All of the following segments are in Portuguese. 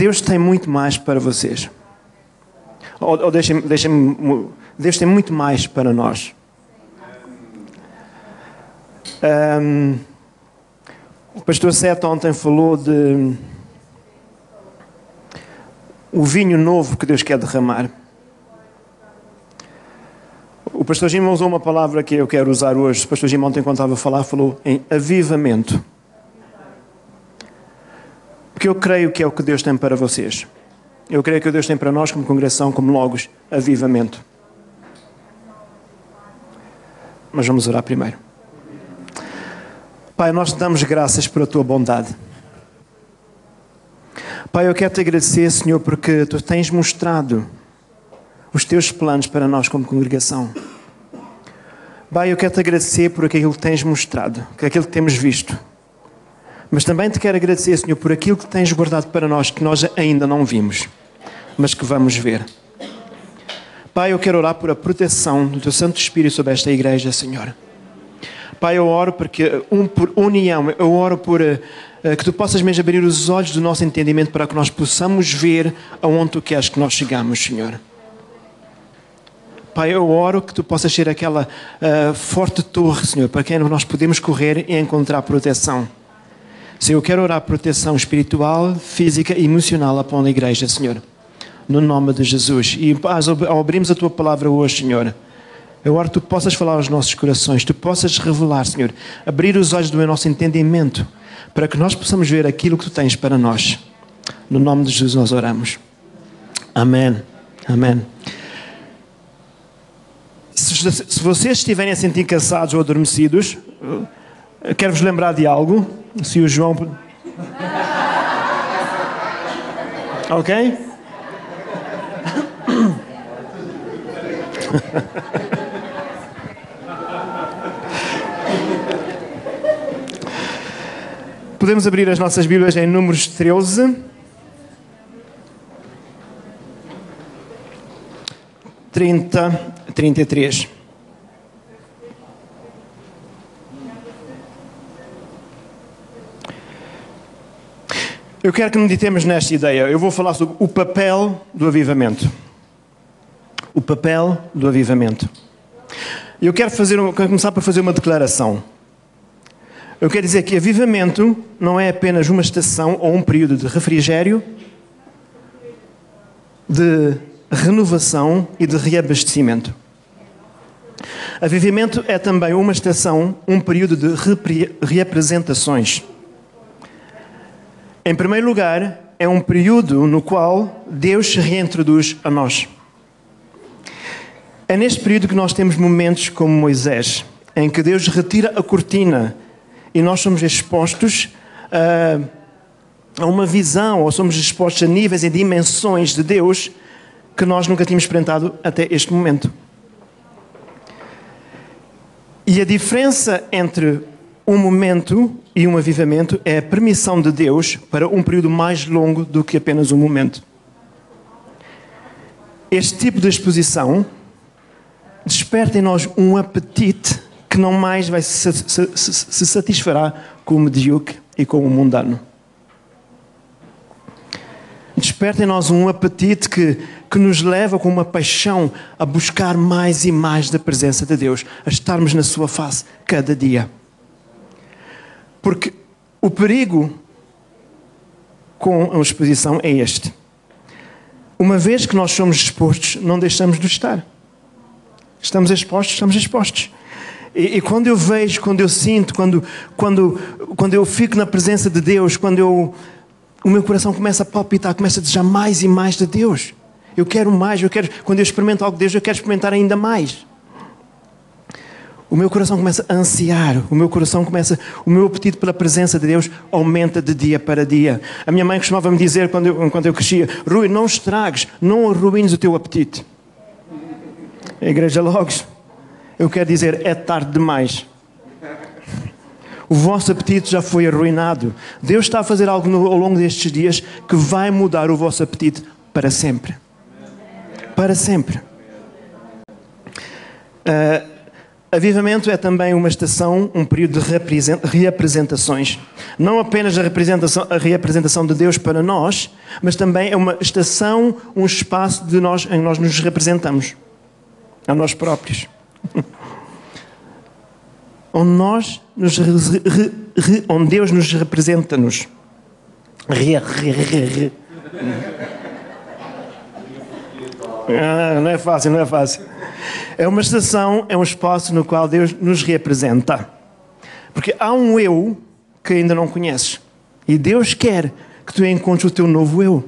Deus tem muito mais para vocês. Ou, ou deixem, deixem Deus tem muito mais para nós. Um, o pastor Sete ontem falou de o vinho novo que Deus quer derramar. O pastor Jim usou uma palavra que eu quero usar hoje. O pastor Jim ontem, quando estava a falar, falou em avivamento. Porque eu creio que é o que Deus tem para vocês. Eu creio que o Deus tem para nós, como congregação, como Logos, avivamento. Mas vamos orar primeiro. Pai, nós te damos graças pela tua bondade. Pai, eu quero te agradecer, Senhor, porque tu tens mostrado os teus planos para nós como congregação. Pai, eu quero te agradecer por aquilo que tens mostrado, por aquilo que temos visto. Mas também te quero agradecer, Senhor, por aquilo que tens guardado para nós, que nós ainda não vimos mas que vamos ver. Pai, eu quero orar por a proteção do Teu Santo Espírito sobre esta igreja, Senhor. Pai, eu oro porque, um, por união, eu oro por uh, que Tu possas mesmo abrir os olhos do nosso entendimento para que nós possamos ver aonde Tu queres que nós chegamos, Senhor. Pai, eu oro que Tu possas ser aquela uh, forte torre, Senhor, para quem nós podemos correr e encontrar proteção. Senhor, eu quero orar proteção espiritual, física e emocional upon a igreja, Senhor no nome de Jesus. E ao abrirmos a tua palavra hoje, Senhor, eu oro que tu possas falar aos nossos corações, tu possas revelar, Senhor, abrir os olhos do nosso entendimento, para que nós possamos ver aquilo que tu tens para nós. No nome de Jesus nós oramos. Amém. Amém. Se, se vocês estiverem a sentir cansados ou adormecidos, eh, quero-vos lembrar de algo. Se o João. Ok? Podemos abrir as nossas Bíblias em Números 13. 30, 33. Eu quero que meditemos nesta ideia. Eu vou falar sobre o papel do avivamento o papel do avivamento. Eu quero, fazer, quero começar por fazer uma declaração. Eu quero dizer que avivamento não é apenas uma estação ou um período de refrigério, de renovação e de reabastecimento. Avivamento é também uma estação, um período de reapresentações. Em primeiro lugar, é um período no qual Deus se reintroduz a nós. É neste período que nós temos momentos como Moisés, em que Deus retira a cortina e nós somos expostos a, a uma visão, ou somos expostos a níveis e dimensões de Deus que nós nunca tínhamos experimentado até este momento. E a diferença entre um momento e um avivamento é a permissão de Deus para um período mais longo do que apenas um momento. Este tipo de exposição desperta em nós um apetite que não mais vai se, se, se, se satisfará com o medíocre e com o mundano. Desperta em nós um apetite que, que nos leva com uma paixão a buscar mais e mais da presença de Deus, a estarmos na Sua face cada dia. Porque o perigo com a exposição é este. Uma vez que nós somos expostos, não deixamos de estar. Estamos expostos, estamos expostos. E, e, quando eu vejo, quando eu sinto, quando, quando, quando eu fico na presença de Deus, quando eu, o meu coração começa a palpitar, começa a desejar mais e mais de Deus. Eu quero mais, eu quero, quando eu experimento algo de Deus, eu quero experimentar ainda mais. O meu coração começa a ansiar, o meu coração começa, o meu apetite pela presença de Deus aumenta de dia para dia. A minha mãe costumava me dizer quando eu, quando eu crescia: Rui, não estragues, não arruines o teu apetite. A igreja Logos, eu quero dizer, é tarde demais. O vosso apetite já foi arruinado. Deus está a fazer algo ao longo destes dias que vai mudar o vosso apetite para sempre. Para sempre. Uh, Avivamento é também uma estação, um período de reapresentações. Não apenas a representação, a reapresentação de Deus para nós, mas também é uma estação, um espaço de nós, em que nós nos representamos a nós próprios. onde nós nos re, re, onde Deus nos representa-nos. Ah, não é fácil, não é fácil. É uma estação, é um espaço no qual Deus nos representa. Porque há um eu que ainda não conheces. E Deus quer que tu encontres o teu novo eu.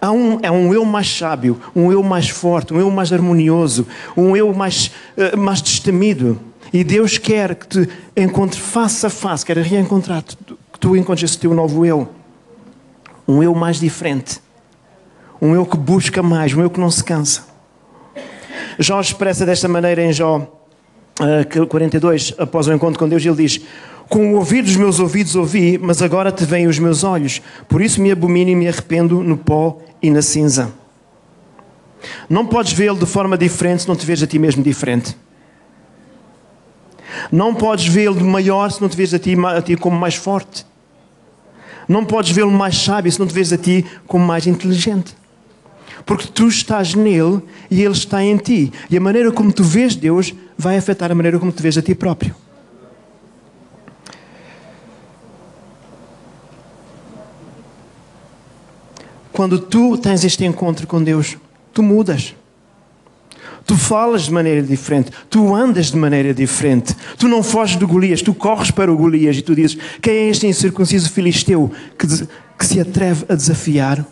Há um, é um eu mais sábio, um eu mais forte, um eu mais harmonioso, um eu mais, uh, mais destemido. E Deus quer que te encontre face a face, quer reencontrar, que tu encontres esse teu novo eu. Um eu mais diferente. Um eu que busca mais, um eu que não se cansa. Jó expressa desta maneira em Jó uh, 42, após o encontro com Deus, ele diz: Com o ouvir dos meus ouvidos ouvi, mas agora te veem os meus olhos. Por isso me abomino e me arrependo no pó e na cinza. Não podes vê-lo de forma diferente se não te vês a ti mesmo diferente. Não podes vê-lo maior se não te vês a ti, a ti como mais forte. Não podes vê-lo mais sábio se não te vês a ti como mais inteligente. Porque tu estás nele e ele está em ti. E a maneira como tu vês Deus vai afetar a maneira como tu vês a ti próprio. Quando tu tens este encontro com Deus, tu mudas. Tu falas de maneira diferente, tu andas de maneira diferente. Tu não foges de Golias, tu corres para o Golias e tu dizes: Quem é este incircunciso filisteu que, que se atreve a desafiar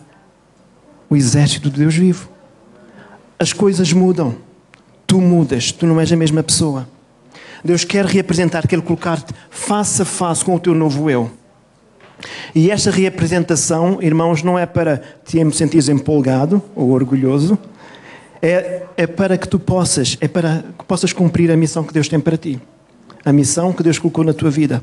o exército de Deus vivo? As coisas mudam. Tu mudas, tu não és a mesma pessoa. Deus quer reapresentar, quer colocar-te face a face com o teu novo eu. E esta reapresentação, irmãos, não é para te sentir empolgado ou orgulhoso, é, é para que tu possas, é para que possas cumprir a missão que Deus tem para ti. A missão que Deus colocou na tua vida.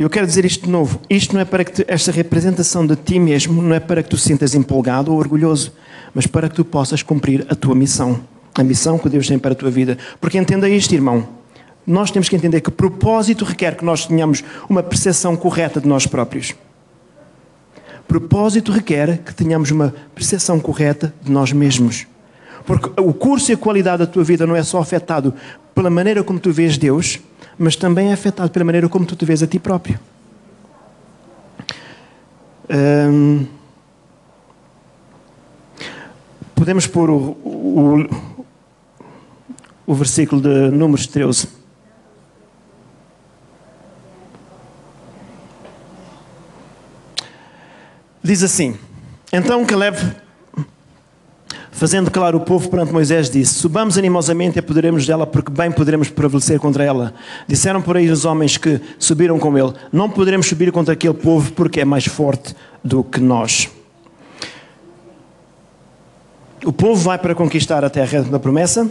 Eu quero dizer isto de novo. Isto não é para que te, esta representação de ti mesmo não é para que tu sintas empolgado ou orgulhoso, mas para que tu possas cumprir a tua missão. A missão que Deus tem para a tua vida. Porque entenda isto, irmão nós temos que entender que propósito requer que nós tenhamos uma percepção correta de nós próprios. Propósito requer que tenhamos uma percepção correta de nós mesmos. Porque o curso e a qualidade da tua vida não é só afetado pela maneira como tu vês Deus, mas também é afetado pela maneira como tu te vês a ti próprio. Hum, podemos pôr o, o, o versículo de Números 13. Diz assim: Então Caleb, fazendo calar o povo perante Moisés, disse: Subamos animosamente e apoderemos dela, porque bem poderemos prevalecer contra ela. Disseram por aí os homens que subiram com ele: Não poderemos subir contra aquele povo, porque é mais forte do que nós. O povo vai para conquistar a terra da promessa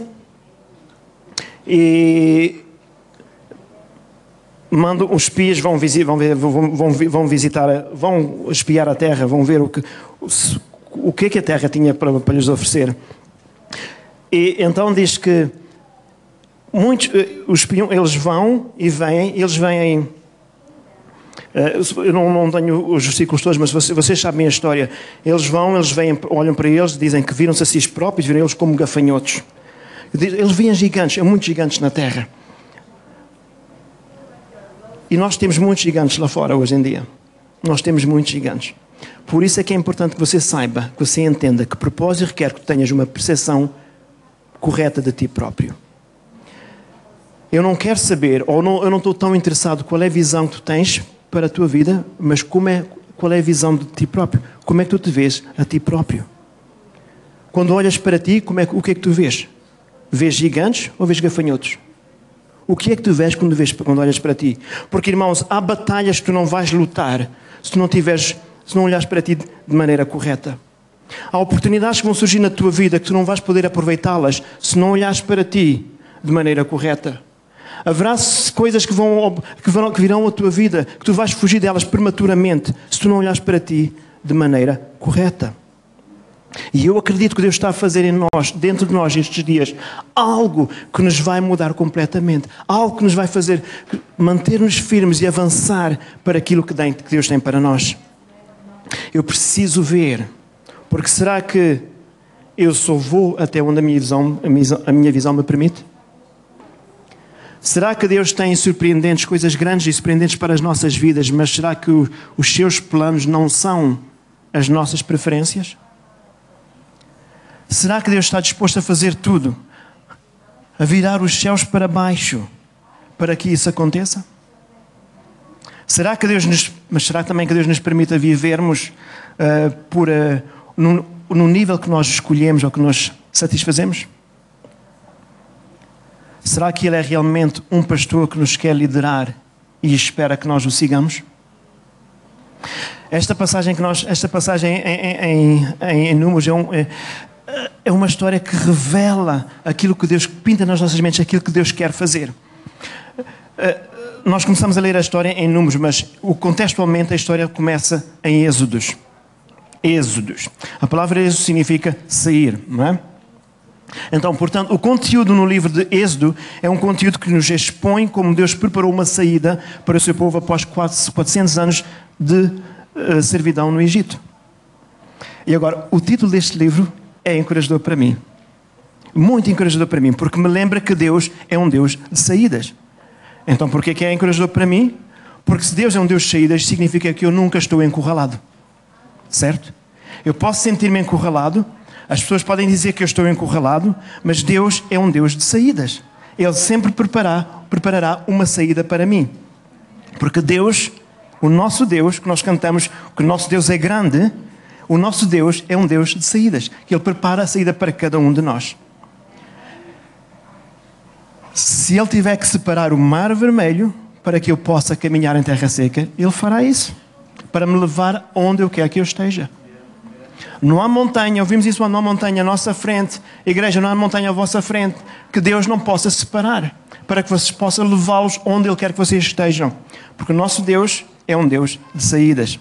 e mando os espias vão, vão, vão, vão visitar, vão espiar a terra, vão ver o que, o que é que a terra tinha para, para lhes oferecer. E então diz que muitos, eh, os eles vão e vêm, eles vêm. Eh, eu não, não, tenho os versículos todos, mas vocês, vocês, sabem a história. Eles vão, eles vêm, olham para eles, dizem que viram-se a si próprios, viram eles como gafanhotos. Eles viam gigantes, há muitos gigantes na terra. E nós temos muitos gigantes lá fora hoje em dia. Nós temos muitos gigantes. Por isso é que é importante que você saiba, que você entenda que propósito requer que tenhas uma percepção correta de ti próprio. Eu não quero saber, ou não, eu não estou tão interessado qual é a visão que tu tens para a tua vida, mas como é, qual é a visão de ti próprio. Como é que tu te vês a ti próprio? Quando olhas para ti, como é, o que é que tu vês? Vês gigantes ou vês gafanhotos? O que é que tu vês quando, vês, quando olhas para ti? Porque, irmãos, há batalhas que tu não vais lutar se tu não tiveres, se não olhares para ti de maneira correta. Há oportunidades que vão surgir na tua vida que tu não vais poder aproveitá-las se não olhares para ti de maneira correta. Haverá coisas que, vão, que, vão, que virão à tua vida que tu vais fugir delas prematuramente se tu não olhares para ti de maneira correta. E eu acredito que Deus está a fazer em nós, dentro de nós, estes dias, algo que nos vai mudar completamente, algo que nos vai fazer manter-nos firmes e avançar para aquilo que Deus tem para nós. Eu preciso ver, porque será que eu só vou até onde a minha visão, a minha visão me permite? Será que Deus tem surpreendentes, coisas grandes e surpreendentes para as nossas vidas, mas será que os seus planos não são as nossas preferências? Será que Deus está disposto a fazer tudo? A virar os céus para baixo para que isso aconteça? Será que Deus nos, mas será também que Deus nos permita vivermos uh, por, uh, no, no nível que nós escolhemos ou que nós satisfazemos? Será que Ele é realmente um pastor que nos quer liderar e espera que nós o sigamos? Esta passagem que nós, esta passagem em, em, em, em Números é, um, é, é uma história que revela aquilo que Deus pinta nas nossas mentes, aquilo que Deus quer fazer. Eh, nós começamos a ler a história em números, mas contextualmente a história começa em Êxodos. Êxodos. A palavra Êxodo significa sair, não é? Então, portanto, o conteúdo no livro de Êxodo é um conteúdo que nos expõe como Deus preparou uma saída para o seu povo após 400 anos de uh, servidão no Egito. E agora, o título deste livro é encorajador para mim. Muito encorajador para mim, porque me lembra que Deus é um Deus de saídas. Então, por que é encorajador para mim? Porque se Deus é um Deus de saídas, significa que eu nunca estou encurralado. Certo? Eu posso sentir-me encurralado, as pessoas podem dizer que eu estou encurralado, mas Deus é um Deus de saídas. Ele sempre preparar, preparará uma saída para mim. Porque Deus, o nosso Deus, que nós cantamos que o nosso Deus é grande, o nosso Deus é um Deus de saídas, que Ele prepara a saída para cada um de nós. Se Ele tiver que separar o mar vermelho para que eu possa caminhar em terra seca, Ele fará isso, para me levar onde eu quero que eu esteja. Não há montanha, ouvimos isso, não há montanha à nossa frente, igreja, não há montanha à vossa frente, que Deus não possa separar, para que vocês possam levá-los onde Ele quer que vocês estejam. Porque o nosso Deus é um Deus de saídas.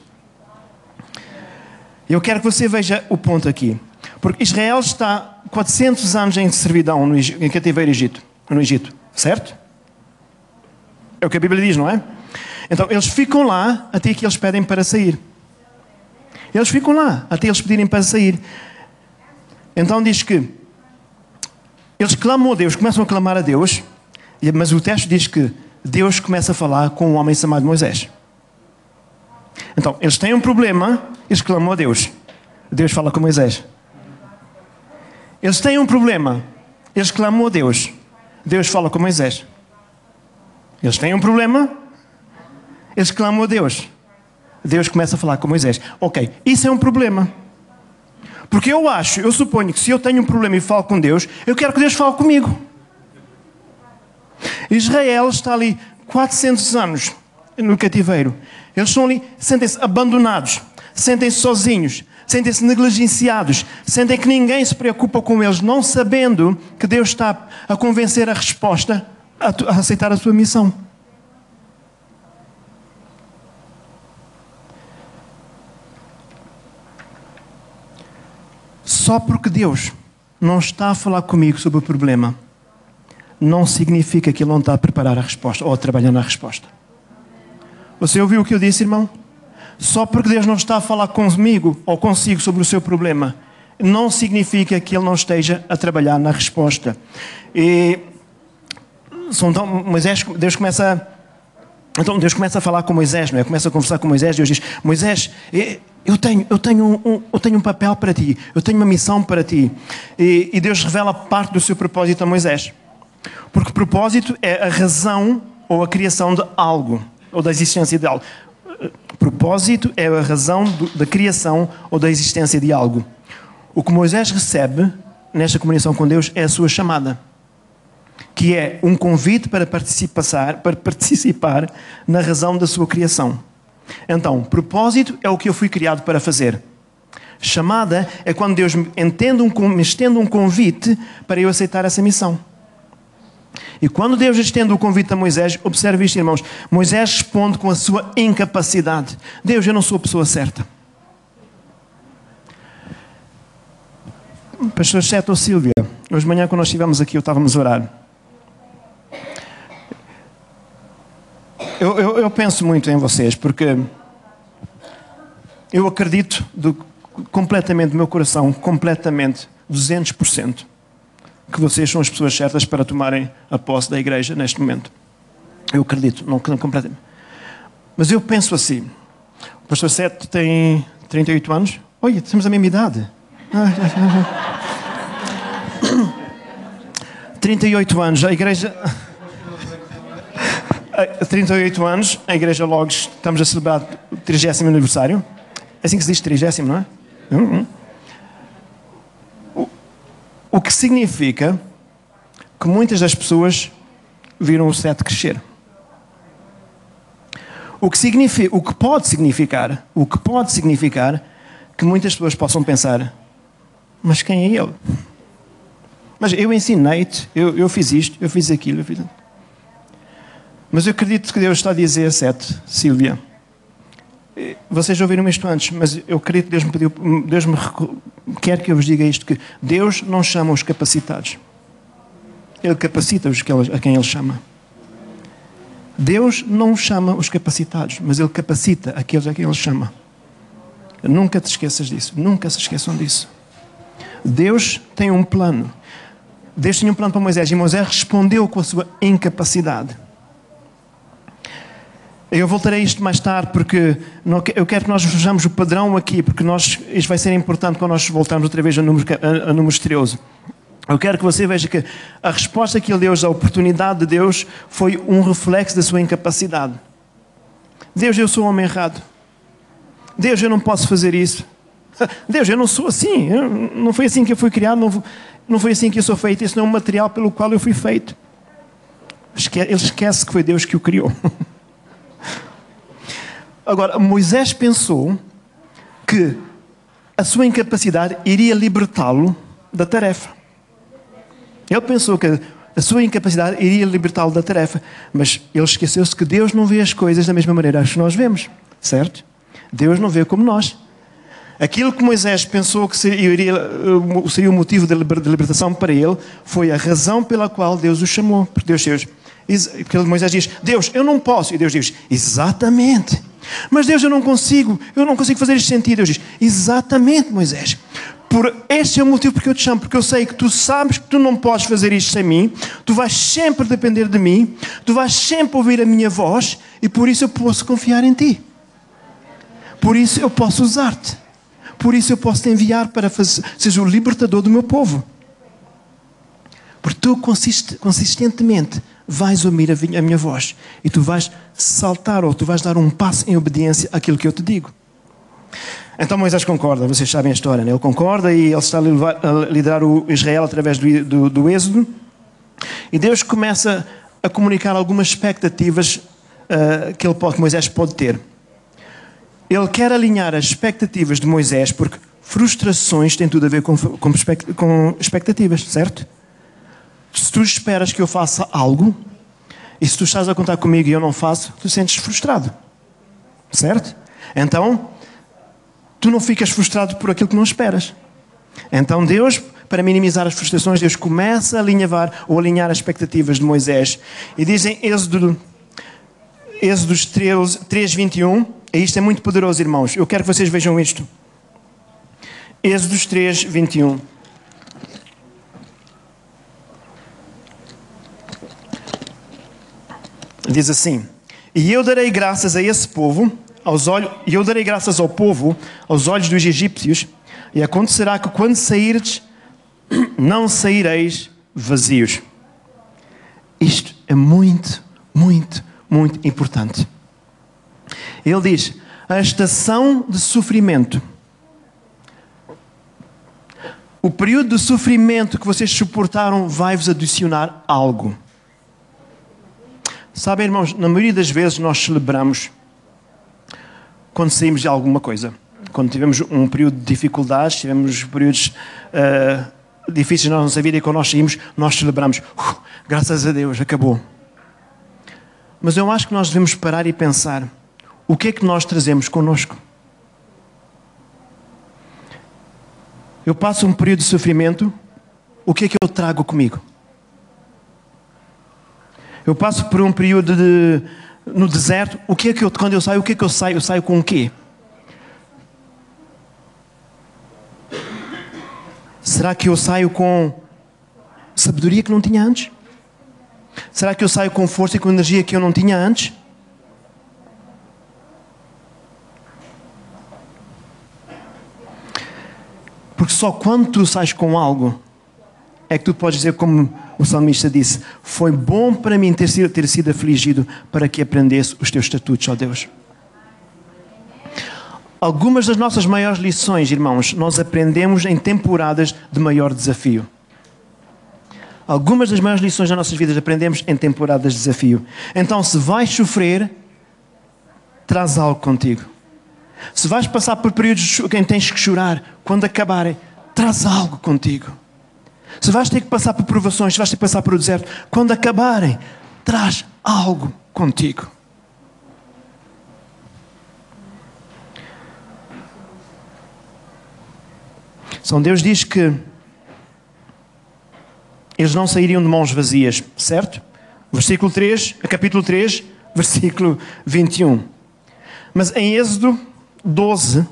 Eu quero que você veja o ponto aqui. Porque Israel está 400 anos em servidão em cativeiro Egito, no Egito, certo? É o que a Bíblia diz, não é? Então eles ficam lá até que eles pedem para sair. Eles ficam lá até eles pedirem para sair. Então diz que eles clamam a Deus, começam a clamar a Deus, mas o texto diz que Deus começa a falar com um homem chamado Moisés. Então, eles têm um problema, eles clamam a Deus. Deus fala com Moisés. Eles têm um problema, eles clamam a Deus. Deus fala com Moisés. Eles têm um problema, eles clamam a Deus. Deus começa a falar com Moisés. Ok, isso é um problema. Porque eu acho, eu suponho que se eu tenho um problema e falo com Deus, eu quero que Deus fale comigo. Israel está ali 400 anos no cativeiro. Eles estão ali, sentem-se abandonados, sentem-se sozinhos, sentem-se negligenciados, sentem que ninguém se preocupa com eles, não sabendo que Deus está a convencer a resposta a, a aceitar a sua missão. Só porque Deus não está a falar comigo sobre o problema, não significa que Ele não está a preparar a resposta ou a trabalhar na resposta. Você ouviu o que eu disse, irmão? Só porque Deus não está a falar comigo ou consigo sobre o seu problema, não significa que Ele não esteja a trabalhar na resposta. E então, Moisés, Deus começa então Deus começa a falar com Moisés, não é? Começa a conversar com Moisés. Deus diz: Moisés, eu tenho, eu tenho, um, eu tenho um papel para ti, eu tenho uma missão para ti. E, e Deus revela parte do seu propósito a Moisés, porque propósito é a razão ou a criação de algo ou da existência de algo. Propósito é a razão do, da criação ou da existência de algo. O que Moisés recebe nesta comunicação com Deus é a sua chamada, que é um convite para participar, para participar na razão da sua criação. Então, propósito é o que eu fui criado para fazer. Chamada é quando Deus me, entende um, me estende um convite para eu aceitar essa missão. E quando Deus estende o convite a Moisés, observe isto, irmãos. Moisés responde com a sua incapacidade: Deus, eu não sou a pessoa certa. Pastor ou Silvia, hoje de manhã quando nós estivemos aqui, eu estávamos a orar. Eu, eu, eu penso muito em vocês, porque eu acredito do, completamente, do meu coração, completamente, 200%, que vocês são as pessoas certas para tomarem a posse da igreja neste momento. Eu acredito, não, completamente. Mas eu penso assim: o pastor Sete tem 38 anos. Olha, temos a mesma idade. 38 anos, a igreja. 38 anos, a Igreja Logos, estamos a celebrar o 30 aniversário. É assim que se diz 30, não é? Uhum. O, que significa que muitas das pessoas viram o sete crescer. O que, significa, o que pode significar, o que pode significar que muitas pessoas possam pensar, mas quem é ele? Mas eu ensinei-te, eu, eu, fiz isto, eu fiz aquilo, eu fiz... Mas eu acredito que Deus está a dizer, sete, Sílvia, vocês já ouviram isto antes, mas eu acredito que Deus me pediu, Deus me quer que eu vos diga isto, que Deus não chama os capacitados. Ele capacita-os a quem Ele chama. Deus não chama os capacitados, mas Ele capacita aqueles a quem Ele chama. Nunca te esqueças disso. Nunca se esqueçam disso. Deus tem um plano. Deus tinha um plano para Moisés e Moisés respondeu com a sua incapacidade. Eu voltarei a isto mais tarde porque eu quero que nós vejamos o padrão aqui, porque nós, isto vai ser importante quando nós voltarmos outra vez a número, a, a número 13. Eu quero que você veja que a resposta que ele deu, a oportunidade de Deus, foi um reflexo da sua incapacidade. Deus, eu sou um homem errado. Deus, eu não posso fazer isso. Deus, eu não sou assim. Eu, não foi assim que eu fui criado, não, não foi assim que eu sou feito. Esse não é o material pelo qual eu fui feito. Ele esquece que foi Deus que o criou. Agora, Moisés pensou que a sua incapacidade iria libertá-lo da tarefa. Ele pensou que a sua incapacidade iria libertá-lo da tarefa, mas ele esqueceu-se que Deus não vê as coisas da mesma maneira que nós vemos, certo? Deus não vê como nós. Aquilo que Moisés pensou que seria, seria o motivo de libertação para ele foi a razão pela qual Deus o chamou. Porque Deus, Moisés diz: Deus, eu não posso. E Deus diz: Exatamente. Mas Deus, eu não consigo, eu não consigo fazer este sentido. Deus diz: Exatamente, Moisés. Por este é o motivo porque eu te chamo, porque eu sei que tu sabes que tu não podes fazer isto sem mim, tu vais sempre depender de mim, tu vais sempre ouvir a minha voz e por isso eu posso confiar em ti. Por isso eu posso usar-te. Por isso eu posso te enviar para fazer, seja o libertador do meu povo. Porque tu consistentemente vais ouvir a minha voz e tu vais saltar ou tu vais dar um passo em obediência àquilo que eu te digo. Então Moisés concorda, vocês sabem a história, né? ele concorda e ele está a, levar, a liderar o Israel através do, do, do, Êxodo. E Deus começa a comunicar algumas expectativas uh, que, ele pode, Moisés pode ter. Ele quer alinhar as expectativas de Moisés, porque frustrações têm tudo a ver com, com, com expectativas, certo? Se tu esperas que eu faça algo, e se tu estás a contar comigo e eu não faço, tu sentes frustrado. Certo? Então, tu não ficas frustrado por aquilo que não esperas. Então, Deus, para minimizar as frustrações, Deus começa a alinhavar ou alinhar as expectativas de Moisés. E dizem Êxodo, Êxodo 3, 3, 21, e isto é muito poderoso, irmãos. Eu quero que vocês vejam isto. Êxodo 3, 21. Diz assim: E eu darei graças a esse povo, aos olhos, e eu darei graças ao povo, aos olhos dos egípcios, e acontecerá que quando sairdes, não saireis vazios. Isto é muito, muito, muito importante. Ele diz: a estação de sofrimento, o período de sofrimento que vocês suportaram vai-vos adicionar algo. Sabem, irmãos, na maioria das vezes nós celebramos quando saímos de alguma coisa. Quando tivemos um período de dificuldades, tivemos períodos uh, difíceis na nossa vida e quando nós saímos, nós celebramos. Uh, graças a Deus, acabou. Mas eu acho que nós devemos parar e pensar: o que é que nós trazemos connosco? eu passo um período de sofrimento, o que é que eu trago comigo? Eu passo por um período de, no deserto, o que é que eu, quando eu saio, o que é que eu saio? Eu saio com o quê? Será que eu saio com sabedoria que não tinha antes? Será que eu saio com força e com energia que eu não tinha antes? Porque só quando tu sais com algo é que tu podes dizer, como o salmista disse: Foi bom para mim ter sido, ter sido afligido para que aprendesse os teus estatutos, ó Deus. Algumas das nossas maiores lições, irmãos, nós aprendemos em temporadas de maior desafio. Algumas das maiores lições das nossas vidas aprendemos em temporadas de desafio. Então, se vais sofrer, traz algo contigo. Se vais passar por períodos em que tens que chorar, quando acabarem, traz algo contigo. Se vais ter que passar por provações, se vais ter que passar por o deserto, quando acabarem, traz algo contigo. São Deus diz que eles não sairiam de mãos vazias, certo? Versículo 3, capítulo 3, versículo 21. Mas em Êxodo 12,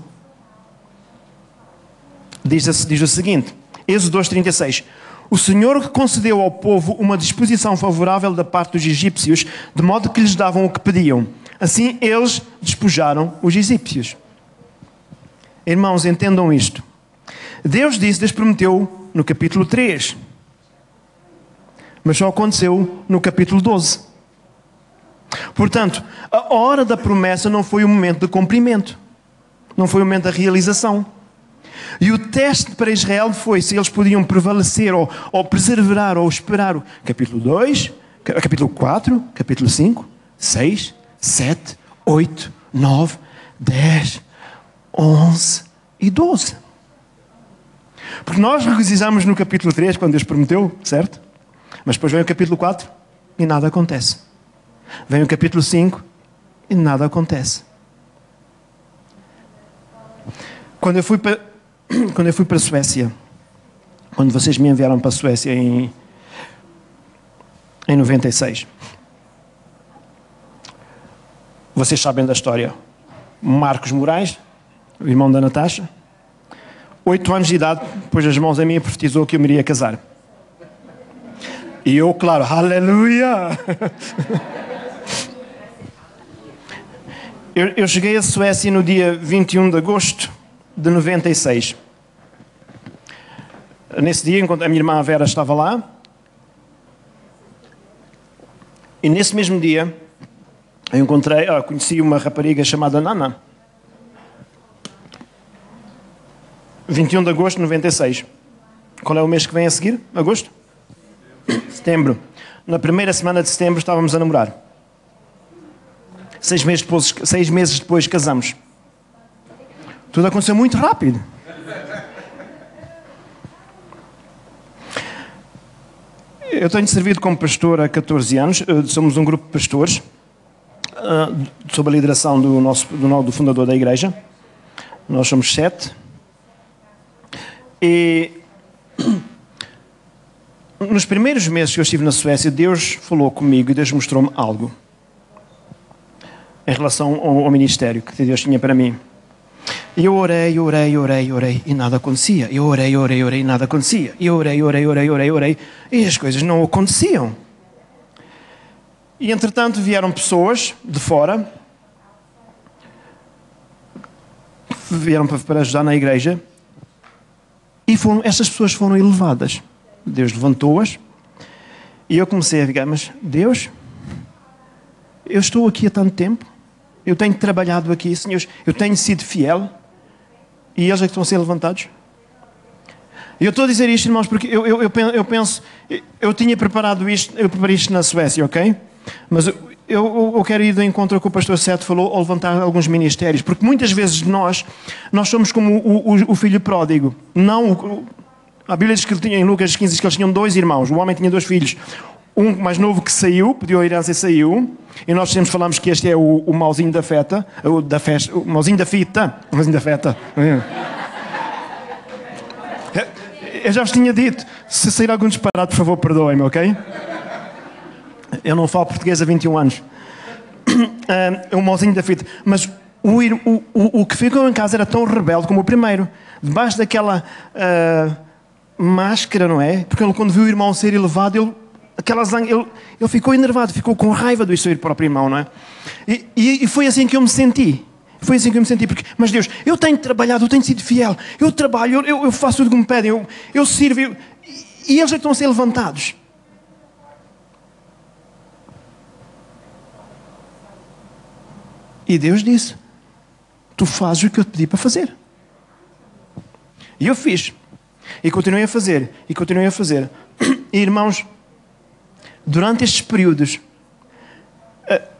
diz, diz o seguinte: Êxodo 2,36. O Senhor concedeu ao povo uma disposição favorável da parte dos egípcios, de modo que lhes davam o que pediam. Assim eles despojaram os egípcios. Irmãos, entendam isto. Deus disse, Deus prometeu no capítulo 3. Mas só aconteceu no capítulo 12. Portanto, a hora da promessa não foi o momento de cumprimento. Não foi o momento da realização. E o teste para Israel foi se eles podiam prevalecer ou, ou preservar ou esperar. Capítulo 2, capítulo 4, capítulo 5, 6, 7, 8, 9, 10, 11 e 12. Porque nós regozijamos no capítulo 3, quando Deus prometeu, certo? Mas depois vem o capítulo 4 e nada acontece. Vem o capítulo 5 e nada acontece. Quando eu fui para, quando eu fui para a Suécia, quando vocês me enviaram para a Suécia em, em 96, vocês sabem da história. Marcos Moraes, o irmão da Natasha, oito anos de idade, pôs as mãos a mim e profetizou que eu me iria casar. E eu, claro, aleluia! eu, eu cheguei à Suécia no dia 21 de agosto de 96. Nesse dia, enquanto a minha irmã Vera estava lá, e nesse mesmo dia, eu encontrei, ah, conheci uma rapariga chamada Nana. 21 de agosto de 96. Qual é o mês que vem a seguir? Agosto? Setembro. Na primeira semana de setembro estávamos a namorar. Seis meses depois, seis meses depois casamos. Tudo aconteceu muito rápido. Eu tenho servido como pastor há 14 anos. Eh, somos um grupo de pastores, uh, sob a lideração do, nosso, do fundador da igreja. Nós somos sete. E nos primeiros meses que eu estive na Suécia, Deus falou comigo e Deus mostrou-me algo em relação ao, ao ministério que Deus tinha para mim. E eu orei, orei, orei, orei e nada acontecia. Eu orei, orei, orei e nada acontecia. Eu orei, orei, orei, orei, orei e as coisas não aconteciam. E entretanto vieram pessoas de fora, vieram para ajudar na igreja e foram, essas pessoas foram elevadas. Deus levantou-as e eu comecei a ficar, mas Deus, eu estou aqui há tanto tempo, eu tenho trabalhado aqui, Senhor, eu tenho sido fiel e eles é que estão a ser levantados. E eu estou a dizer isto, irmãos, porque eu, eu, eu penso, eu tinha preparado isto, eu preparei isto na Suécia, ok? Mas eu, eu, quero ir de encontro que o pastor Sete falou, ao levantar alguns ministérios, porque muitas vezes nós, nós somos como o, o, o filho pródigo. Não, a Bíblia diz que ele tinha, em Lucas 15 diz que eles tinham dois irmãos, o homem tinha dois filhos. Um mais novo que saiu, pediu a herança e saiu. E nós sempre falamos que este é o, o mauzinho da feta, o, da festa, o mauzinho da fita. O mauzinho da feta. Eu já vos tinha dito. Se sair algum disparado, por favor, perdoem-me, ok? Eu não falo português há 21 anos. É um mozinho da fita. Mas o, o, o, que ficou em casa era tão rebelde como o primeiro. Debaixo daquela uh, máscara, não é? Porque ele, quando viu o irmão ser elevado, ele, aquela zanga, ele, ele ficou enervado, ficou com raiva do seu próprio irmão, não é? E, e, e foi assim que eu me senti. Foi assim que eu me senti, porque, mas Deus, eu tenho trabalhado, eu tenho sido fiel, eu trabalho, eu, eu faço tudo que me pedem, eu, eu sirvo, eu, e eles é estão a ser levantados. E Deus disse: Tu fazes o que eu te pedi para fazer. E eu fiz. E continuei a fazer. E continuei a fazer. E irmãos, durante estes períodos,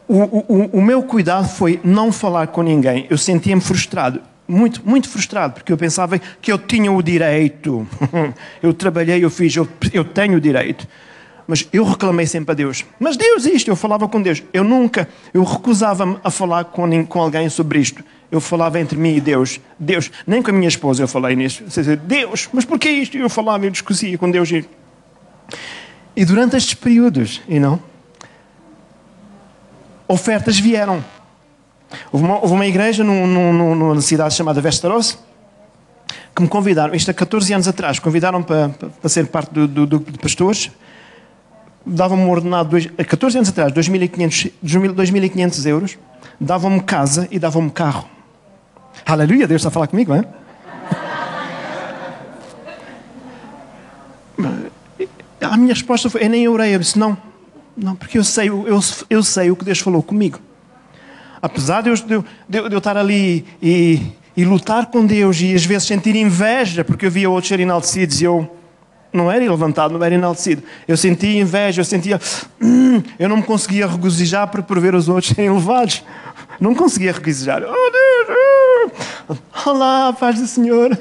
o, o, o meu cuidado foi não falar com ninguém. Eu sentia-me frustrado, muito, muito frustrado, porque eu pensava que eu tinha o direito. eu trabalhei, eu fiz, eu, eu tenho o direito. Mas eu reclamei sempre a Deus. Mas Deus, isto, eu falava com Deus. Eu nunca, eu recusava-me a falar com, com alguém sobre isto. Eu falava entre mim e Deus. Deus, nem com a minha esposa eu falei nisso. Deus, mas porquê isto? Eu falava e discutia com Deus. Durante estes períodos, e não? ofertas vieram. Houve uma, houve uma igreja num, num, numa cidade chamada Vesteros que me convidaram, isto há 14 anos atrás, convidaram para, para ser parte do, do, do de pastores. Davam-me um ordenado, dois, 14 anos atrás, 2.500, 2.500 euros. Davam-me casa e davam-me carro. Aleluia, Deus está a falar comigo, não é? A minha resposta foi: eu nem orei. Eu disse: não, não, porque eu sei, eu, eu sei o que Deus falou comigo. Apesar de eu, de, de, de eu estar ali e, e, lutar com Deus e às vezes sentir inveja, porque eu via outros serem enaltecidos e eu não era levantado, não era enaltecido. Eu sentia inveja, eu sentia. Hum, eu não me conseguia regozijar por, por ver os outros serem elevados. Não conseguia regozijar. Oh Deus! Oh, olá, paz do Senhor.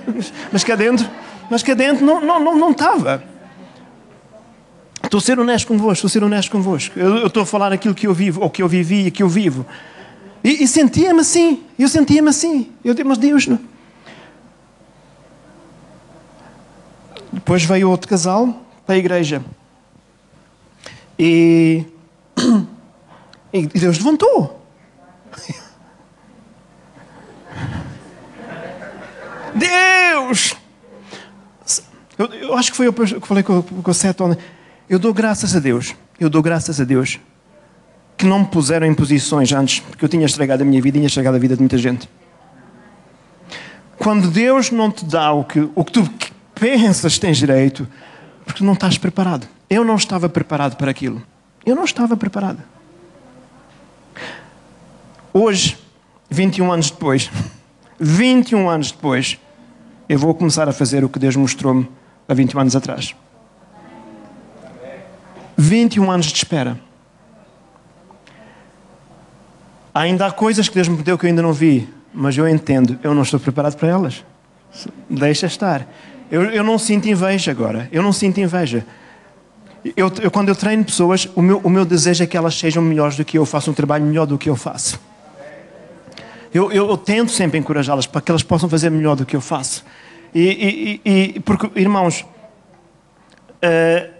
Mas cá dentro, mas cá dentro não, não, não, não estava. Estou a ser honesto convosco, estou a ser honesto convosco. Eu, eu estou a falar aquilo que eu vivo, ou que eu vivi e que eu vivo. E, e sentia-me assim, eu sentia-me assim. Eu disse, mas Deus não. Depois veio outro casal para a igreja. E, e Deus levantou. Deus! Eu, eu, acho que foi eu que falei com, com o Seth ontem. Eu dou graças a Deus, eu dou graças a Deus que não me puseram em posições antes, porque eu tinha estragado a minha vida e tinha estragado a vida de muita gente. Quando Deus não te dá o que, o que tu pensas tens direito, porque não estás preparado. Eu não estava preparado para aquilo. Eu não estava preparado. Hoje, 21 anos depois, 21 anos depois, eu vou começar a fazer o que Deus mostrou-me há 21 anos atrás. 21 anos de espera. Ainda há coisas que Deus me deu que eu ainda não vi, mas eu entendo, eu não estou preparado para elas. Deixa estar. Eu, eu não sinto inveja agora. Eu não sinto inveja. Eu, eu, quando eu treino pessoas, o meu, o meu desejo é que elas sejam melhores do que eu, façam um trabalho melhor do que eu faço. Eu, eu, eu tento sempre encorajá-las para que elas possam fazer melhor do que eu faço. E, e, e porque, irmãos, uh,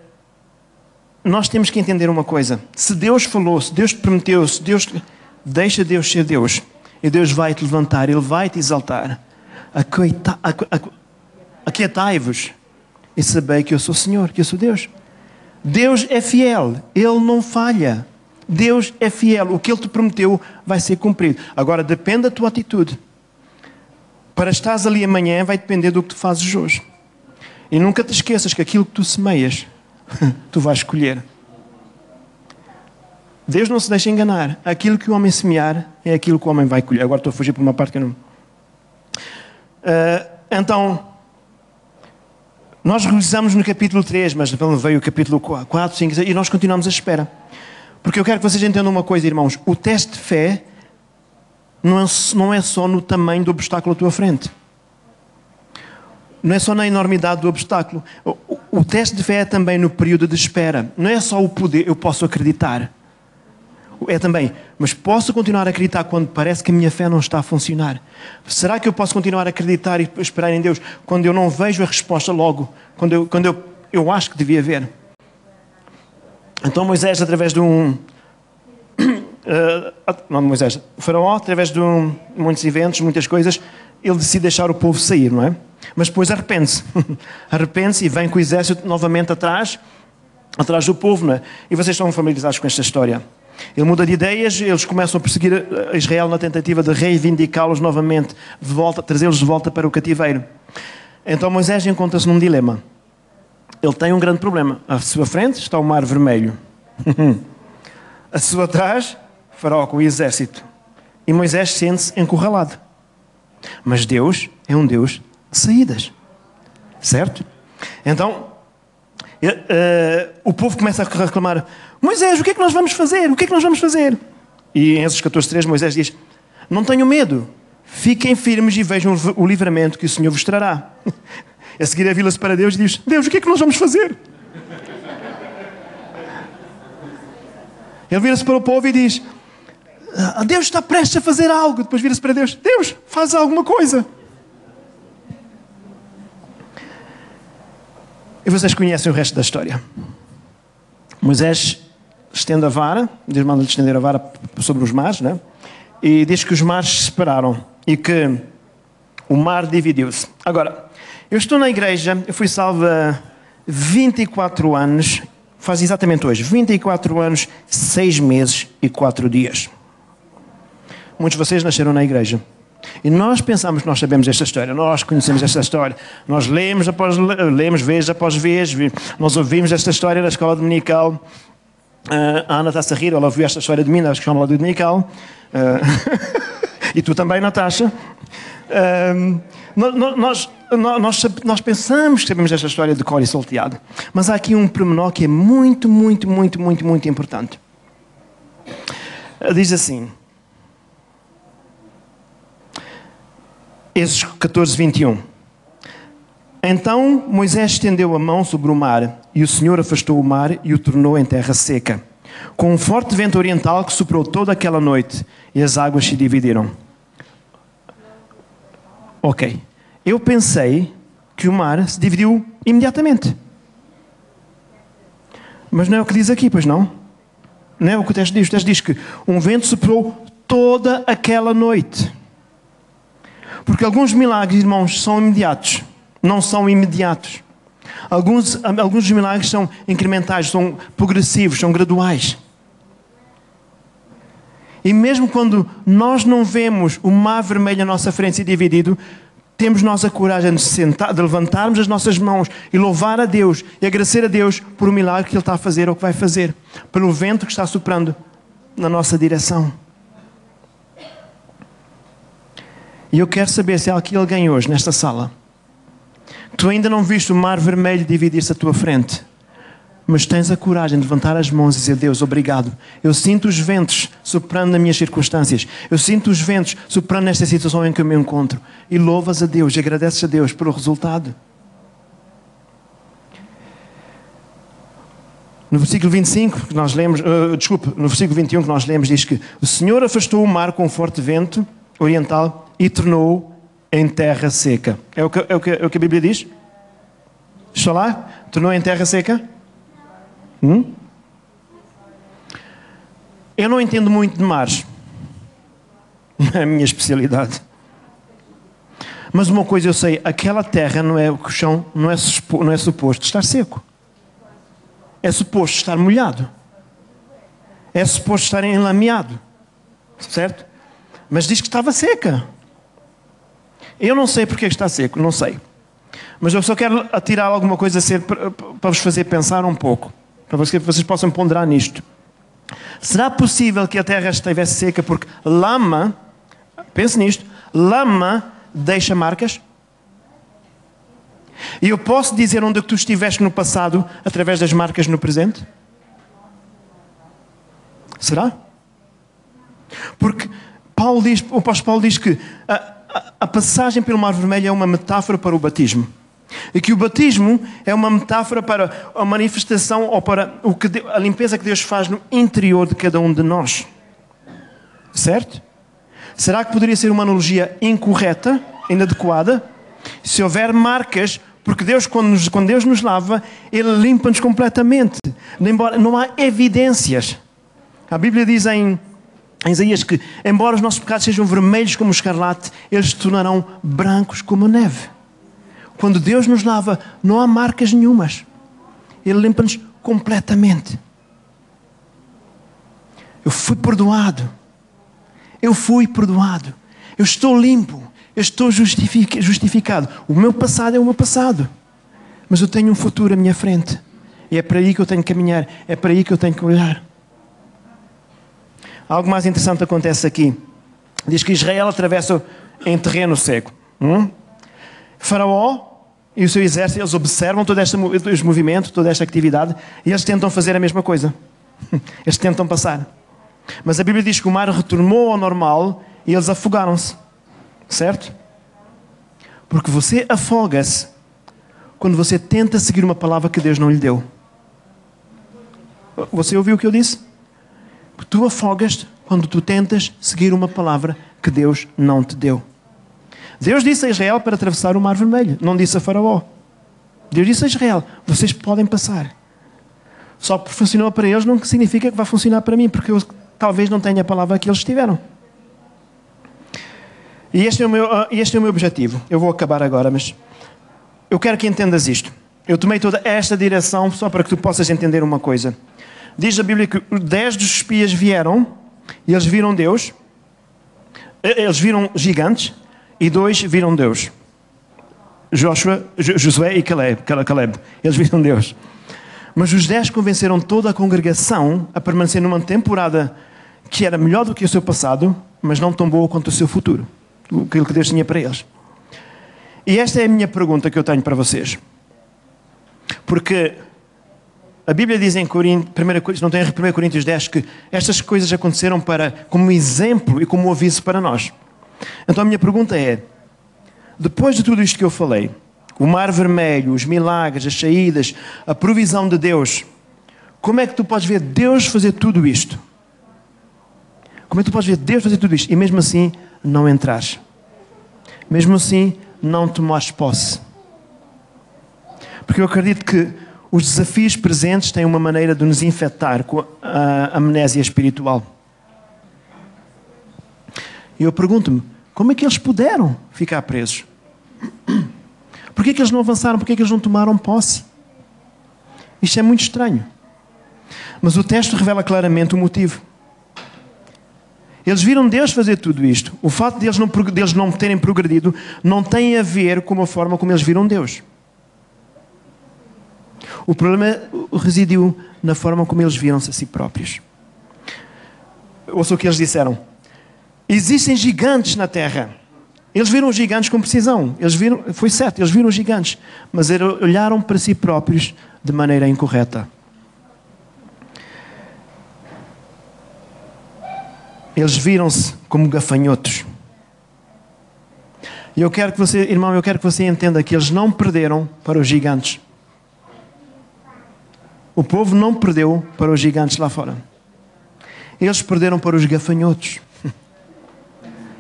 nós temos que entender uma coisa. Se Deus falou, se Deus te prometeu, se Deus. Deixa Deus ser Deus. E Deus vai te levantar, Ele vai te exaltar. Aquietai-vos e sabei que eu sou Senhor, que eu sou Deus. Deus é fiel, Ele não falha. Deus é fiel, o que Ele te prometeu vai ser cumprido. Agora depende da tua atitude. Para estás ali amanhã vai depender do que tu fazes hoje. E nunca te esqueças que aquilo que tu semeias tu vais colher. Deus não se deixa enganar. Aquilo que o homem semear é aquilo que o homem vai colher. Agora estou a fugir por uma parte que eu não. Uh, então, nós revisamos no capítulo 3, mas veio o capítulo 4, 5, e nós continuamos à espera. Porque eu quero que vocês entendam uma coisa, irmãos. O teste de fé não é, não é só no tamanho do obstáculo à tua frente. Não é só na enormidade do obstáculo. O, teste de fé é também no período de espera. Não é só o poder, eu posso acreditar. é também, mas posso continuar a acreditar quando parece que a minha fé não está a funcionar? Será que eu posso continuar a acreditar e esperar em Deus quando eu não vejo a resposta logo, quando eu, quando eu, eu acho que devia ver? Então Moisés, através de um. Uh, não, Moisés, Faraó, através de um, muitos eventos, muitas coisas, ele decide deixar o povo sair, não é? Mas depois arrepende-se. arrepende-se e vem com o exército novamente atrás, atrás do povo, não é? E vocês estão familiarizados com esta história. Ele muda de ideias, eles começam a perseguir Israel na tentativa de reivindicá-los novamente, de volta, trazê-los de volta para o cativeiro. Então Moisés encontra-se num dilema. Ele tem um grande problema. À sua frente está o Mar Vermelho. a sua trás, Faraó com o exército. E Moisés sente-se encurralado. Mas Deus é um Deus de saídas. Certo? Então, uh, o povo começa a reclamar: Moisés, o que é que nós vamos fazer? O que é que nós vamos fazer? E em Êxodo 14:3 Moisés diz: Não tenham medo, fiquem firmes e vejam o livramento que o Senhor vos trará. A seguir, vira-se para Deus e diz: Deus, o que é que nós vamos fazer? Ele vira-se para o povo e diz: Deus está prestes a fazer algo. Depois vira-se para Deus: Deus, faz alguma coisa. E vocês conhecem o resto da história. Moisés estende a vara, Deus manda-lhe estender a vara sobre os mares, né? e diz que os mares se separaram e que o mar dividiu-se. Agora, eu estou na igreja, eu fui salvo há 24 anos, faz exatamente hoje, 24 anos, 6 meses e 4 dias. Muitos de vocês nasceram na igreja. E nós pensamos que nós sabemos esta história, nós conhecemos esta história, nós lemos após lemos vez após vez, nós ouvimos esta história na escola dominical. Uh, a Ana está-se a rir, ela ouviu esta história de mim na escola dominical. Uh, e tu também, Natasha. Uh, nós, nós, nós, pensamos que sabemos esta história de cor e salteado, mas há aqui um pormenor que é muito, muito, muito, muito, muito importante. Diz assim: Êxodo 14, 21. Então Moisés estendeu a mão sobre o mar, e o Senhor afastou o mar e o tornou em terra seca, com um forte vento oriental que soprou toda aquela noite, e as águas se dividiram. Ok. Eu pensei que o mar se dividiu imediatamente. Mas não é o que diz aqui, pois não? Não é o que o texto diz. O texto diz que um vento soprou toda aquela noite. Porque alguns milagres, irmãos, são imediatos, não são imediatos. Alguns, alguns dos milagres são incrementais, são progressivos, são graduais. E mesmo quando nós não vemos o mar vermelho à nossa frente se dividido, temos nós a coragem de, sentar, de levantarmos as nossas mãos e louvar a Deus e agradecer a Deus por o milagre que Ele está a fazer ou que vai fazer, pelo vento que está soprando na nossa direção. E eu quero saber se há aqui alguém hoje, nesta sala, tu ainda não viste o mar vermelho dividir-se à tua frente, mas tens a coragem de levantar as mãos e dizer: Deus, obrigado. Eu sinto os ventos soprando nas minhas circunstâncias, eu sinto os ventos soprando nesta situação em que eu me encontro, e louvas a Deus e agradeces a Deus pelo resultado. No versículo 25 que nós lemos, uh, desculpe, no versículo 21 que nós lemos, diz que o Senhor afastou o mar com um forte vento oriental e tornou em terra seca. É o que, é o que, é o que a Bíblia diz? Está lá? Tornou em terra seca? Hum? Eu não entendo muito de mares. Não é a minha especialidade. Mas uma coisa eu sei, aquela terra não é o chão, não é, não é suposto estar seco. É suposto estar molhado. É suposto estar enlameado. Certo? Mas diz que estava seca. Eu não sei porque está seco, não sei. Mas eu só quero atirar alguma coisa para vos fazer pensar um pouco, para que vocês possam ponderar nisto. Será possível que a terra estivesse seca porque lama, pense nisto, lama deixa marcas? E eu posso dizer onde é tu estiveste no passado através das marcas no presente? Será? Porque Paulo diz, o apóstolo Paulo diz que a, a, a passagem pelo Mar Vermelho é uma metáfora para o batismo. E que o batismo é uma metáfora para a manifestação ou para o que a limpeza que Deus faz no interior de cada um de nós. Certo? Será que poderia ser uma analogia incorreta, inadequada? Se houver marcas, porque Deus, quando, nos, quando Deus nos lava, Ele limpa-nos completamente. Embora não há evidências. A Bíblia diz em, em Isaías que, embora os nossos pecados sejam vermelhos como o escarlate, eles se tornarão brancos como a neve. Quando Deus nos lava, não há marcas nenhumas. Ele limpa-nos completamente. Eu fui perdoado. Eu fui perdoado. Eu estou limpo. Eu estou justificado. O meu passado é o meu passado. Mas eu tenho um futuro à minha frente. E é para aí que eu tenho que caminhar. É para aí que eu tenho que olhar. Algo mais interessante acontece aqui. Diz que Israel atravessa em terreno seco. Hum? Faraó e o seu exército, eles observam todo este, este movimento, toda esta atividade, e eles tentam fazer a mesma coisa. Eles tentam passar. Mas a Bíblia diz que o mar retornou ao normal e eles afogaram-se. Certo? Porque você afoga-se quando você tenta seguir uma palavra que Deus não lhe deu. Você ouviu o que eu disse? Tu afogas-te quando tu tentas seguir uma palavra que Deus não te deu. Deus disse a Israel para atravessar o Mar Vermelho, não disse a Faraó. Deus disse a Israel: vocês podem passar. Só porque funcionou para eles não significa que vai funcionar para mim, porque eu talvez não tenha a palavra que eles tiveram. E este é o meu, ah, este é o meu objetivo. Eu vou acabar agora, mas eu quero que entendas isto. Eu tomei toda esta direção só para que tu possas entender uma coisa. Diz a Bíblia que dez dos espias vieram e eles viram Deus, eles viram gigantes, e dois viram Deus. Joshua, Josué e Caleb, Caleb. Eles viram Deus. Mas os dez convenceram toda a congregação a permanecer numa temporada que era melhor do que o seu passado, mas não tão boa quanto o seu futuro. Aquilo que Deus tinha para eles. E esta é a minha pergunta que eu tenho para vocês. Porque a Bíblia diz em Corinto, 1, não tem 1 Coríntios 10 que estas coisas aconteceram para, como exemplo e como aviso para nós. Então a minha pergunta é: depois de tudo isto que eu falei, o mar vermelho, os milagres, as saídas, a provisão de Deus, como é que tu podes ver Deus fazer tudo isto? Como é que tu podes ver Deus fazer tudo isto e mesmo assim não entrares? Mesmo assim não tomares posse? Porque eu acredito que os desafios presentes têm uma maneira de nos infectar com a amnésia espiritual. E eu pergunto-me, como é que eles puderam ficar presos? Por que, é que eles não avançaram? Por que, é que eles não tomaram posse? Isto é muito estranho. Mas o texto revela claramente o motivo. Eles viram Deus fazer tudo isto. O fato de eles não, de eles não terem progredido não tem a ver com a forma como eles viram Deus. O problema residiu na forma como eles viram-se a si próprios. Ouça o que eles disseram. Existem gigantes na terra. Eles viram os gigantes com precisão. Eles viram, foi certo, eles viram os gigantes, mas olharam para si próprios de maneira incorreta. Eles viram-se como gafanhotos. E eu quero que você, irmão, eu quero que você entenda que eles não perderam para os gigantes. O povo não perdeu para os gigantes lá fora. Eles perderam para os gafanhotos.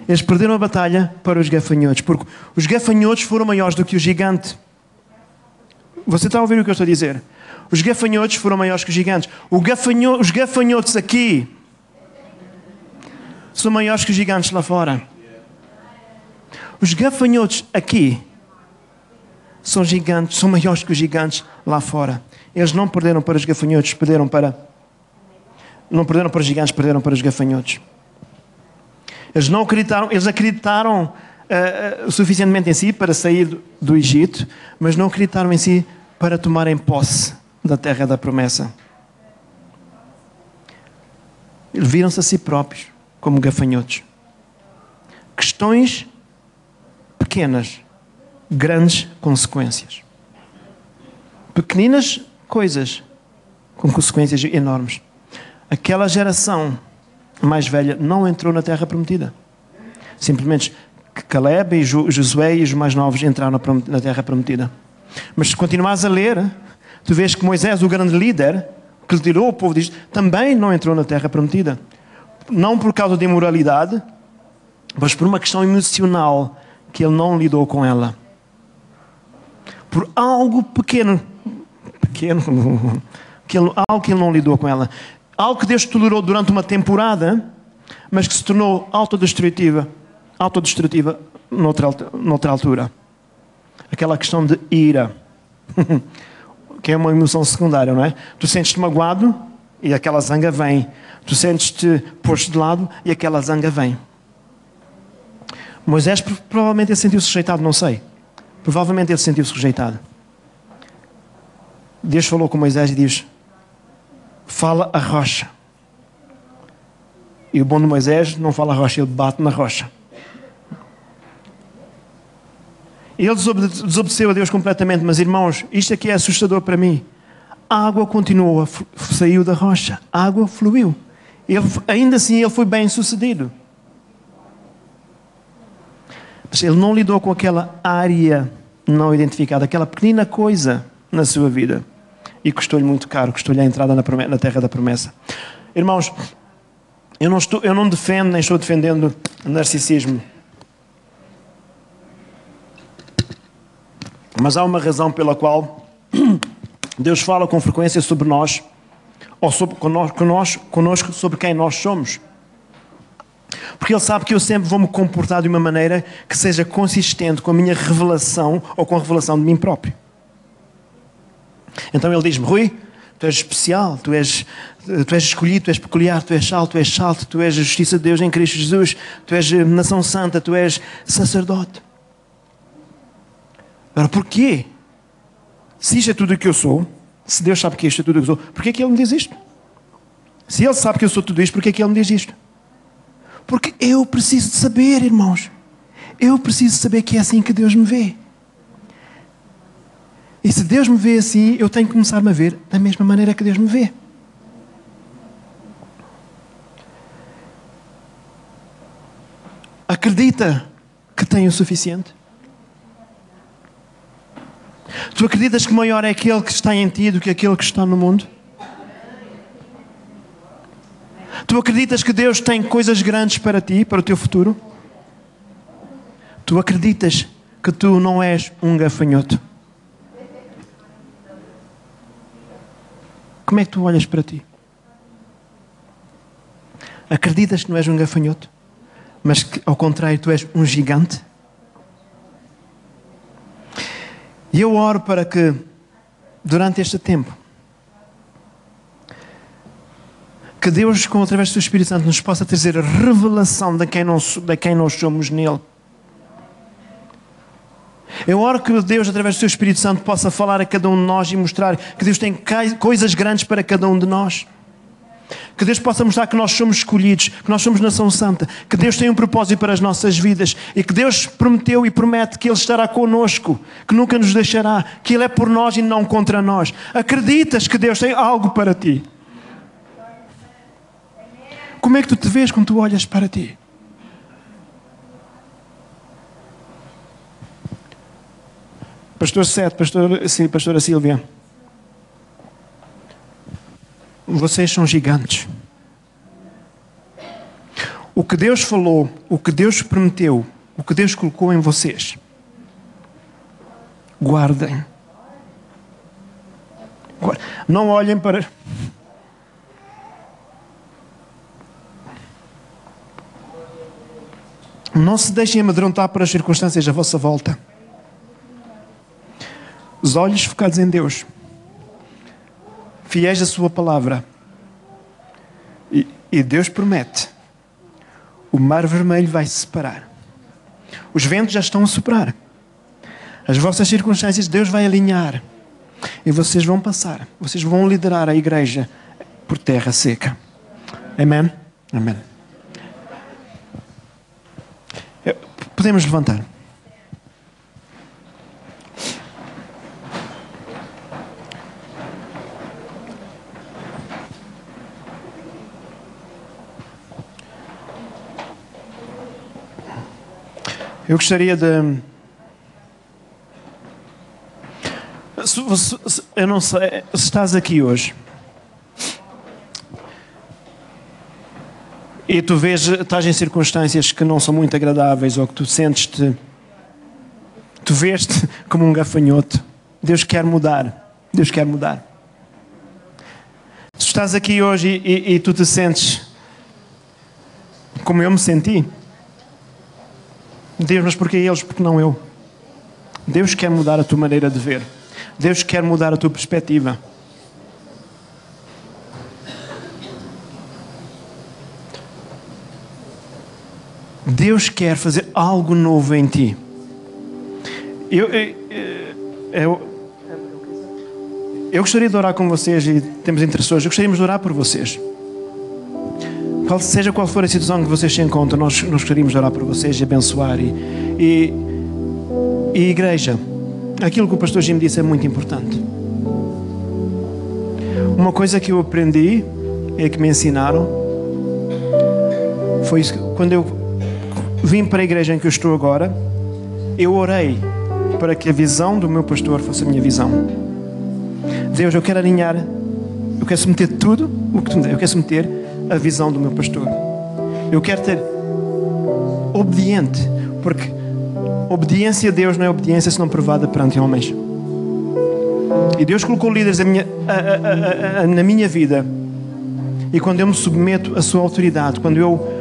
Eles perderam a batalha para os gafanhotos, porque os gafanhotos foram maiores do que o gigante. Você está a ouvir o que eu estou a dizer? Os gafanhotos foram maiores que os gigantes. Gafanho, os gafanhotos aqui são maiores que os gigantes lá fora. Os gafanhotos aqui são gigantes, são maiores que os gigantes lá fora. Eles não perderam para os gafanhotos, perderam para não perderam para os gigantes, perderam para os gafanhotos. Eles não acreditaram, eles acreditaram uh, suficientemente em si para sair do, do Egito, mas não acreditaram em si para tomarem posse da terra da promessa. Eles viram-se a si próprios como gafanhotos. Questões pequenas, grandes consequências. Pequeninas coisas com consequências enormes. Aquela geração mais velha não entrou na terra prometida. Simplesmente Caleb e Josué e os mais novos entraram na terra prometida. Mas se continuares a ler, tu vês que Moisés, o grande líder, que lhe tirou o povo diz, também não entrou na terra prometida. Não por causa de imoralidade, mas por uma questão emocional que ele não lidou com ela. Por algo pequeno, pequeno, algo que ele não lidou com ela. Algo que Deus tolerou durante uma temporada, mas que se tornou autodestrutiva, autodestrutiva noutra, noutra altura. Aquela questão de ira. que é uma emoção secundária, não é? Tu sentes-te magoado e aquela zanga vem. Tu sentes-te posto de lado e aquela zanga vem. Moisés provavelmente sentiu-se rejeitado, não sei. Provavelmente ele sentiu-se rejeitado. Deus falou com Moisés e diz: Fala a rocha. E o bom de Moisés não fala a rocha, ele bate na rocha. Ele desobedeceu a Deus completamente, mas irmãos, isto aqui é assustador para mim. A água continuou, saiu da rocha, a água fluiu. Ele, ainda assim, ele foi bem sucedido. Ele não lidou com aquela área não identificada, aquela pequenina coisa na sua vida. E custou-lhe muito caro, custou-lhe a entrada na, promessa, na terra da promessa. Irmãos, eu não, estou, eu não defendo, nem estou defendendo narcisismo. Mas há uma razão pela qual Deus fala com frequência sobre nós, ou sobre, conosco, conosco sobre quem nós somos. Porque Ele sabe que eu sempre vou me comportar de uma maneira que seja consistente com a minha revelação ou com a revelação de mim próprio. Então Ele diz-me: Rui, tu és especial, tu és, tu és escolhido, tu és peculiar, tu és salto, tu és salto, tu és a justiça de Deus em Cristo Jesus, tu és nação santa, tu és sacerdote. Agora, porquê? Se isto é tudo o que eu sou, se Deus sabe que isto é tudo o que eu sou, porquê é que Ele me diz isto? Se Ele sabe que eu sou tudo isto, porquê é que Ele me diz isto? Porque eu preciso de saber, irmãos. Eu preciso saber que é assim que Deus me vê. E se Deus me vê assim, eu tenho que começar-me a ver da mesma maneira que Deus me vê. Acredita que tem o suficiente? Tu acreditas que maior é aquele que está em ti do que aquele que está no mundo? Tu acreditas que Deus tem coisas grandes para ti, para o teu futuro? Tu acreditas que tu não és um gafanhoto? Como é que tu olhas para ti? Acreditas que não és um gafanhoto, mas que ao contrário tu és um gigante? E eu oro para que, durante este tempo, que Deus, com através do seu Espírito Santo, nos possa trazer a revelação de quem nós, de quem nós somos nele. Eu oro que Deus, através do seu Espírito Santo, possa falar a cada um de nós e mostrar que Deus tem coisas grandes para cada um de nós. Que Deus possa mostrar que nós somos escolhidos, que nós somos nação santa, que Deus tem um propósito para as nossas vidas e que Deus prometeu e promete que Ele estará conosco, que nunca nos deixará, que Ele é por nós e não contra nós. Acreditas que Deus tem algo para ti? Como é que tu te vês quando tu olhas para ti? Pastor Sete, pastor, sim, pastora Silvia. Vocês são gigantes. O que Deus falou, o que Deus prometeu, o que Deus colocou em vocês, guardem. Não olhem para. Não se deixem amedrontar para as circunstâncias à vossa volta. Os olhos focados em Deus fiéis à Sua palavra. E, e Deus promete: o mar vermelho vai se separar. Os ventos já estão a soprar. As vossas circunstâncias Deus vai alinhar. E vocês vão passar. Vocês vão liderar a igreja por terra seca. Amém? Amém. Podemos levantar. Eu gostaria de. eu não sei, se estás aqui hoje e tu vês, estás em circunstâncias que não são muito agradáveis ou que tu sentes-te, tu vês-te como um gafanhoto, Deus quer mudar. Deus quer mudar. Se estás aqui hoje e, e, e tu te sentes como eu me senti, Deus, mas porquê eles? Porque não eu? Deus quer mudar a tua maneira de ver. Deus quer mudar a tua perspectiva. Deus quer fazer algo novo em ti. Eu, eu, eu, eu gostaria de orar com vocês e temos interessores. Eu gostaríamos de orar por vocês. Qual, seja qual for a situação que vocês se encontram, nós, nós gostaríamos de orar por vocês e abençoar. E, e, e igreja, aquilo que o pastor Jim disse é muito importante. Uma coisa que eu aprendi e que me ensinaram foi isso, quando eu vim para a igreja em que eu estou agora, eu orei para que a visão do meu pastor fosse a minha visão. Deus, eu quero alinhar, eu quero submeter tudo o que tu me der, eu quero submeter a visão do meu pastor. Eu quero ter obediente, porque obediência a Deus não é obediência se não provada perante homens. E Deus colocou líderes minha, a, a, a, na minha vida. E quando eu me submeto à sua autoridade, quando eu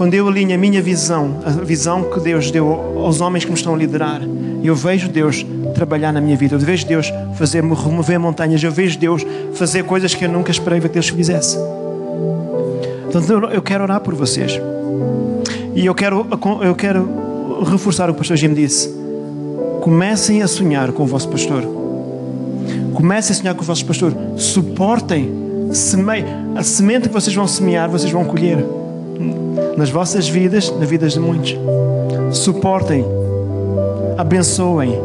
quando eu alinho a minha visão, a visão que Deus deu aos homens que me estão a liderar, eu vejo Deus trabalhar na minha vida, eu vejo Deus fazer-me remover montanhas, eu vejo Deus fazer coisas que eu nunca esperei que Deus fizesse. Então eu quero orar por vocês. E eu quero, eu quero reforçar o pastor Jim disse. Comecem a sonhar com o vosso pastor. Comecem a sonhar com o vosso pastor. Suportem. Semei. A semente que vocês vão semear, vocês vão colher nas vossas vidas, nas vidas de muitos. Suportem, abençoem,